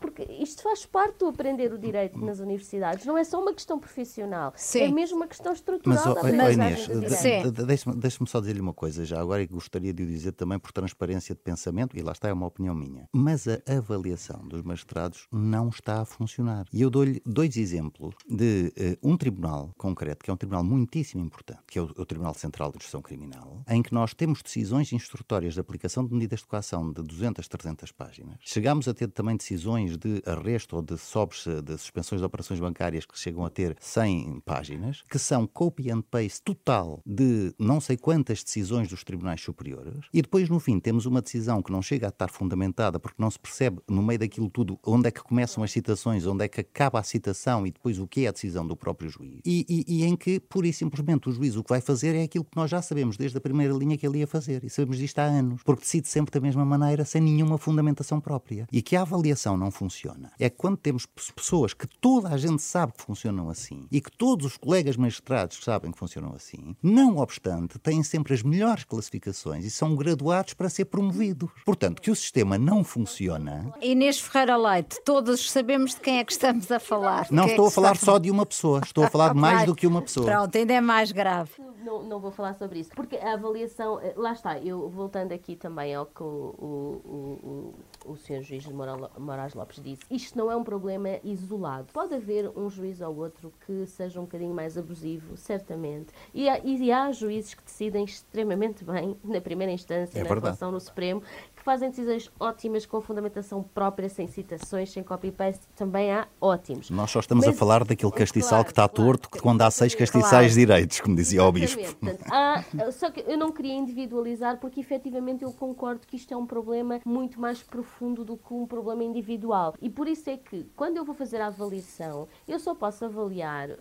Porque isto faz parte do aprender o direito nas universidades. Não não é só uma questão profissional, é Sim. é mesmo uma questão estrutural. Mas, oh, Inês, deixe-me deixe só dizer-lhe uma coisa já agora e gostaria de o dizer também por transparência de pensamento, e lá está, é uma opinião minha. Mas a avaliação dos magistrados não está a funcionar. E eu dou-lhe dois exemplos de uh, um tribunal concreto, que é um tribunal muitíssimo importante, que é o, o Tribunal Central de Justiça Criminal, em que nós temos decisões instrutórias de aplicação de medidas de coação de 200, 300 páginas. Chegámos a ter também decisões de arresto ou de sobres de suspensões de operações bancárias que chegam a ter 100 páginas, que são copy and paste total de não sei quantas decisões dos tribunais superiores, e depois no fim temos uma decisão que não chega a estar fundamentada porque não se percebe no meio daquilo tudo onde é que começam as citações, onde é que acaba a citação e depois o que é a decisão do próprio juiz. E, e, e em que, pura e simplesmente, o juiz o que vai fazer é aquilo que nós já sabemos desde a primeira linha que ele ia fazer. E sabemos disto há anos, porque decide sempre da mesma maneira, sem nenhuma fundamentação própria. E que a avaliação não funciona. É quando temos pessoas que toda a gente sabe que funcionam assim e que todos os colegas magistrados sabem que funcionam assim, não obstante, têm sempre as melhores classificações e são graduados para ser promovidos. Portanto, que o sistema não funciona. Inês Ferreira Leite, todos sabemos de quem é que estamos a falar. Não que estou é a falar está... só de uma pessoa, estou a falar de mais do que uma pessoa. Pronto, ainda é mais grave. não, não vou falar sobre isso. Porque a avaliação, eh, lá está, eu voltando aqui também ao que o, o, o, o senhor juiz Moraes Lopes disse, isto não é um problema isolado. Pode haver um juiz ou outro que seja um bocadinho mais abusivo, certamente. E há, e há juízes que decidem extremamente bem *laughs* na primeira instância, é na relação no Supremo, fazem decisões ótimas com fundamentação própria, sem citações, sem copy-paste, também há ótimos. Nós só estamos Mas, a falar daquele castiçal claro, que está claro, torto, que quando há seis castiçais claro. direitos, como dizia o Bispo. Portanto, há, só que eu não queria individualizar, porque efetivamente eu concordo que isto é um problema muito mais profundo do que um problema individual. E por isso é que, quando eu vou fazer a avaliação, eu só posso avaliar uh,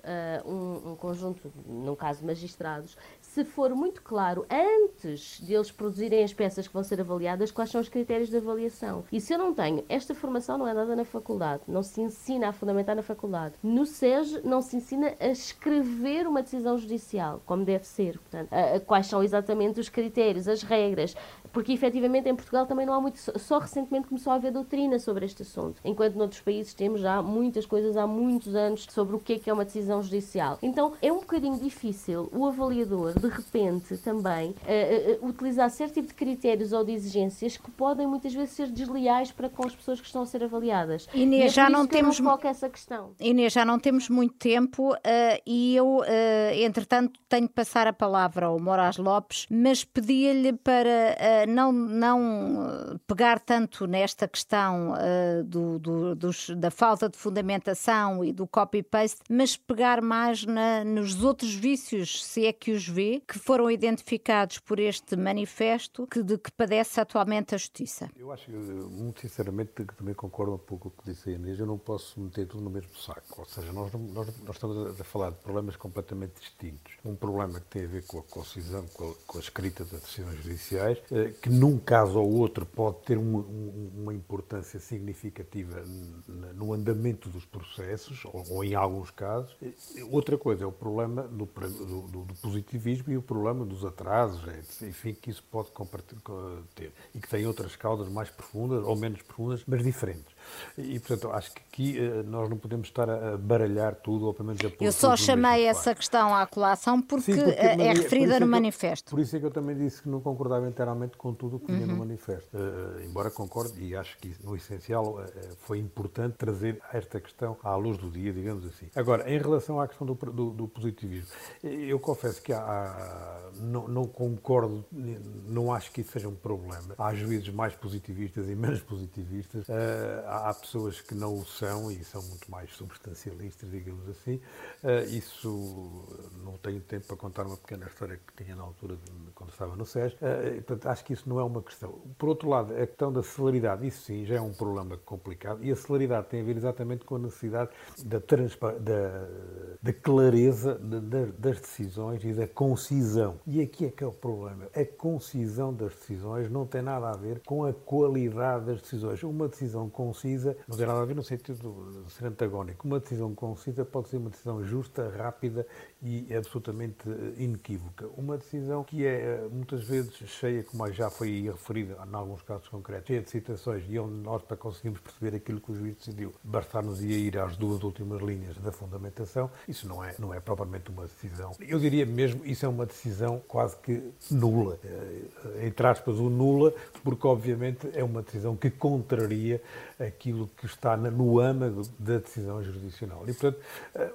um, um conjunto, no caso magistrados, se for muito claro, antes de eles produzirem as peças que vão ser avaliadas, quais são os critérios de avaliação. E se eu não tenho, esta formação não é dada na faculdade, não se ensina a fundamentar na faculdade. No SES não se ensina a escrever uma decisão judicial, como deve ser. Portanto, a, quais são exatamente os critérios, as regras, porque efetivamente em Portugal também não há muito, só recentemente começou a haver doutrina sobre este assunto, enquanto noutros países temos já muitas coisas há muitos anos sobre o que é que é uma decisão judicial. Então é um bocadinho difícil o avaliador de repente também uh, uh, utilizar certo tipo de critérios ou de exigências que podem muitas vezes ser desleais para com as pessoas que estão a ser avaliadas. Inês, é já não temos não essa questão. Inês, já não temos muito tempo uh, e eu, entretanto, tenho de passar a palavra ao Moraes Lopes, mas pedia-lhe para não, não pegar tanto nesta questão do, do, dos, da falta de fundamentação e do copy-paste, mas pegar mais na, nos outros vícios, se é que os vê, que foram identificados por este manifesto que, de que padece atualmente a Justiça? Eu acho, muito sinceramente, que também concordo um pouco com o que disse a Inês. Eu não posso meter tudo no mesmo saco. Ou seja, nós, nós, nós estamos a falar de problemas completamente distintos. Um problema que tem a ver com a concisão, com a, com a escrita das decisões judiciais, eh, que num caso ou outro pode ter uma, uma importância significativa no andamento dos processos, ou, ou, em alguns casos. Outra coisa é o problema do, do, do positivismo e o problema dos atrasos, é, enfim, que isso pode ter. E que tem outras causas mais profundas ou menos profundas, mas diferentes. E, portanto, acho que aqui uh, nós não podemos estar a baralhar tudo, ou pelo menos a Eu só chamei essa questão à colação porque, Sim, porque é, é referida no manifesto. por isso é que eu também disse que não concordava inteiramente com tudo o que vinha uhum. no manifesto. Uh, embora concorde, e acho que no essencial uh, foi importante trazer esta questão à luz do dia, digamos assim. Agora, em relação à questão do, do, do positivismo, eu confesso que há, há, não, não concordo, não acho que isso seja um problema. Há juízes mais positivistas e menos positivistas há pessoas que não o são e são muito mais substancialistas, digamos assim. Uh, isso não tenho tempo para contar uma pequena história que tinha na altura de, quando estava no SES. Uh, portanto, acho que isso não é uma questão. Por outro lado, a questão da celeridade, isso sim, já é um problema complicado e a celeridade tem a ver exatamente com a necessidade da, da, da clareza das decisões e da concisão. E aqui é que é o problema. A concisão das decisões não tem nada a ver com a qualidade das decisões. Uma decisão concisa concisa não tem nada a ver no sentido de ser antagónico. Uma decisão concisa pode ser uma decisão justa, rápida e absolutamente eh, inequívoca. Uma decisão que é eh, muitas vezes cheia, como já foi referida em alguns casos concretos, cheia de citações e onde nós, para conseguirmos perceber aquilo que o juiz decidiu, bastar-nos ia ir às duas últimas linhas da fundamentação, isso não é, não é propriamente uma decisão. Eu diria mesmo, isso é uma decisão quase que nula. Eh, entre aspas, o nula, porque obviamente é uma decisão que contraria aquilo que está no âmago da decisão jurisdicional. E, portanto,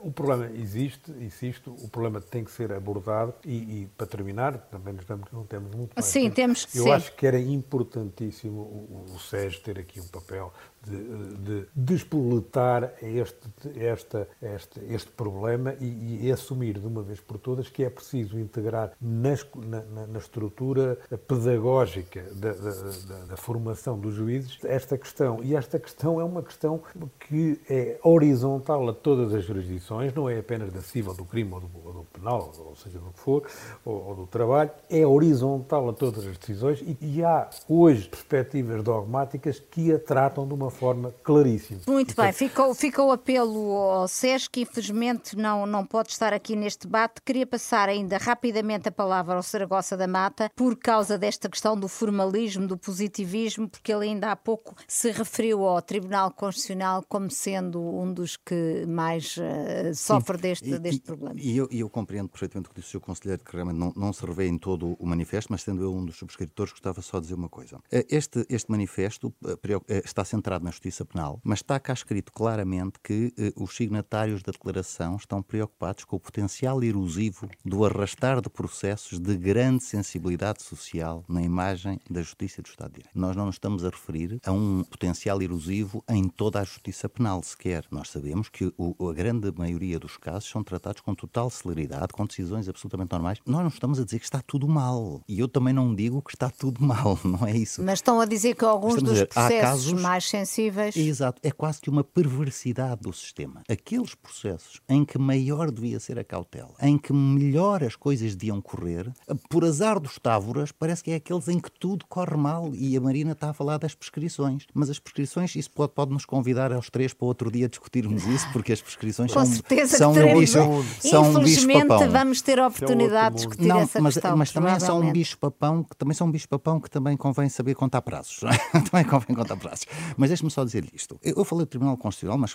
o problema existe, insisto, o problema tem que ser abordado e, e para terminar, também nos damos, não temos muito mais Sim, tempo, temos Eu sim. acho que era importantíssimo o, o SES ter aqui um papel de, de despoletar este, esta, este, este problema e, e, assumir de uma vez por todas que é preciso integrar nas, na, na, estrutura pedagógica da, da, da, formação dos juízes esta questão. E esta questão é uma questão que é horizontal a todas as jurisdições, não é apenas da civil, do crime ou do, ou do penal, ou seja, do que for, ou, ou, do trabalho, é horizontal a todas as decisões e, e há hoje perspectivas dogmáticas que a tratam de uma forma claríssima. Muito bem, ficou, ficou o apelo ao SES, que infelizmente não, não pode estar aqui neste debate. Queria passar ainda rapidamente a palavra ao Saragossa da Mata, por causa desta questão do formalismo, do positivismo, porque ele ainda há pouco se referiu ao Tribunal Constitucional como sendo um dos que mais uh, sofre deste, e, deste e, problema. E eu, eu, compreendo perfeitamente o que disse o Sr. Conselheiro, que realmente não, não se revê em todo o manifesto, mas sendo eu um dos subscritores, gostava só de dizer uma coisa. Eh, este, este manifesto eh, está centrado na justiça penal, mas está cá escrito claramente que os signatários da declaração estão preocupados com o potencial erosivo do arrastar de processos de grande sensibilidade social na imagem da justiça do Estado de Direito. Nós não nos estamos a referir a um potencial erosivo em toda a justiça penal sequer. Nós sabemos que o, a grande maioria dos casos são tratados com total celeridade, com decisões absolutamente normais. Nós não estamos a dizer que está tudo mal. E eu também não digo que está tudo *laughs* mal, não é isso. Mas estão a dizer que alguns dos dizer, processos casos, mais sensíveis. Exato, é quase que uma perversidade do sistema. Aqueles processos em que maior devia ser a cautela, em que melhor as coisas deviam correr, por azar dos távoras, parece que é aqueles em que tudo corre mal e a Marina está a falar das prescrições. Mas as prescrições, isso pode, pode nos convidar aos três para outro dia discutirmos isso, porque as prescrições Com são, certeza são, que teremos, um bicho, são um bicho vamos ter a oportunidade de discutir não, essa mas, questão. Mas também é só um bicho papão, que também são um bicho papão que também convém saber contar prazos. *laughs* também convém contar prazos. Mas deixe-me só dizer isto. Eu falei do Tribunal Constitucional, mas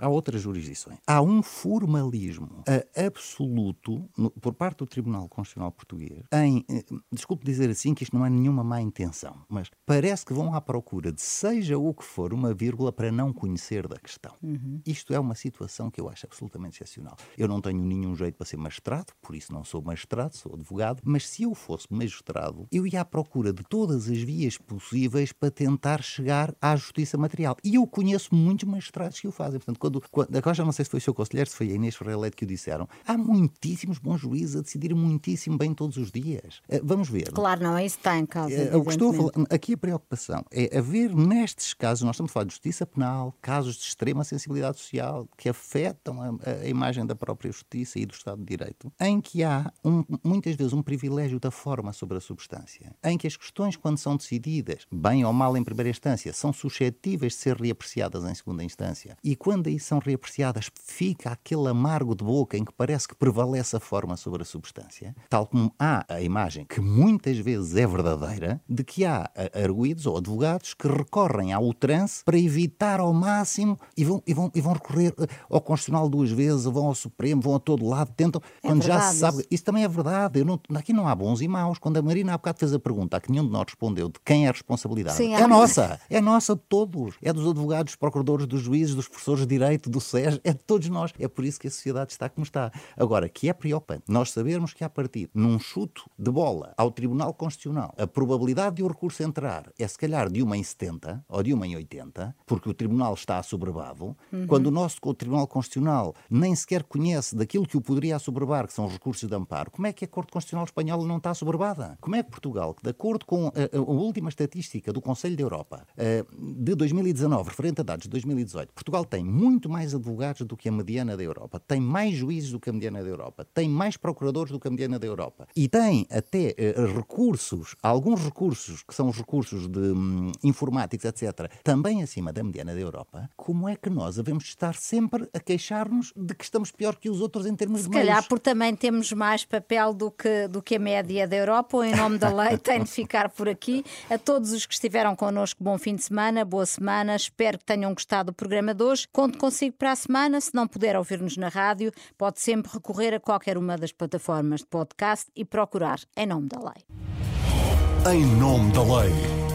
há outras jurisdições. Há um formalismo absoluto no, por parte do Tribunal Constitucional Português em, eh, desculpe dizer assim que isto não é nenhuma má intenção, mas parece que vão à procura de seja o que for uma vírgula para não conhecer da questão. Uhum. Isto é uma situação que eu acho absolutamente excepcional. Eu não tenho nenhum jeito para ser magistrado, por isso não sou magistrado, sou advogado, mas se eu fosse magistrado, eu ia à procura de todas as vias possíveis para tentar chegar à justiça material. E eu conheço muitos magistrados que o fazem. Portanto, quando, quando agora já não sei se foi o seu conselheiro, se foi a Inês Ferreira que o disseram, há muitíssimos bons juízes a decidir muitíssimo bem todos os dias. Uh, vamos ver. Claro, não é isso está em causa. Uh, o que estou a falar, aqui a preocupação é haver nestes casos, nós estamos a falar de justiça penal, casos de extrema sensibilidade social que afetam a, a imagem da própria justiça e do Estado de Direito, em que há um, muitas vezes um privilégio da forma sobre a substância, em que as questões, quando são decididas, bem ou mal em primeira instância, são suscetíveis de ser reapreciadas em segunda instância. E quando aí são reapreciadas, fica aquele amargo de boca em que parece que prevalece a forma sobre a substância, tal como há a imagem, que muitas vezes é verdadeira, de que há arguídos ou advogados que recorrem ao trance para evitar ao máximo e vão, e vão, e vão recorrer eh, ao Constitucional duas vezes, vão ao Supremo, vão a todo lado, tentam, é quando verdade, já se sabe. Isso também é verdade. Não, aqui não há bons e maus. Quando a Marina há bocado fez a pergunta, a que nenhum de nós respondeu de quem é a responsabilidade, Sim, é nossa. É nossa de É dos advogados, dos procuradores, dos juízes, dos professores de Direito, do SES, é de todos nós. É por isso que a sociedade está como está. Agora, que é preocupante nós sabermos que, a partir num chuto de bola ao Tribunal Constitucional, a probabilidade de o recurso entrar é se calhar de uma em 70 ou de uma em 80, porque o Tribunal está assoberbado, uhum. quando o nosso Tribunal Constitucional nem sequer conhece daquilo que o poderia assoberbar, que são os recursos de amparo, como é que a Corte Constitucional Espanhola não está assoberbada? Como é que Portugal, que de acordo com a, a, última estatística do Conselho da Europa de 2019, referente a dados de 2018, Portugal tem muito mais advogados do que a mediana da Europa, tem mais juízes do que a mediana da Europa, tem mais procuradores do que a mediana da Europa e tem até recursos, alguns recursos que são os recursos de hum, informáticos, etc., também acima da mediana da Europa, como é que nós devemos estar sempre a queixar-nos de que estamos pior que os outros em termos Se de Se calhar meios? porque também temos mais papel do que, do que a média da Europa, ou em nome da lei *laughs* tem de ficar por aqui. A todos os que estiveram connosco, bom fim de semana, boa semana, espero que tenham gostado do programa de hoje. Conto consigo para a semana, se não puder ouvir-nos na rádio, pode sempre recorrer a qualquer uma das plataformas de podcast e procurar Em Nome da Lei. Em Nome da Lei.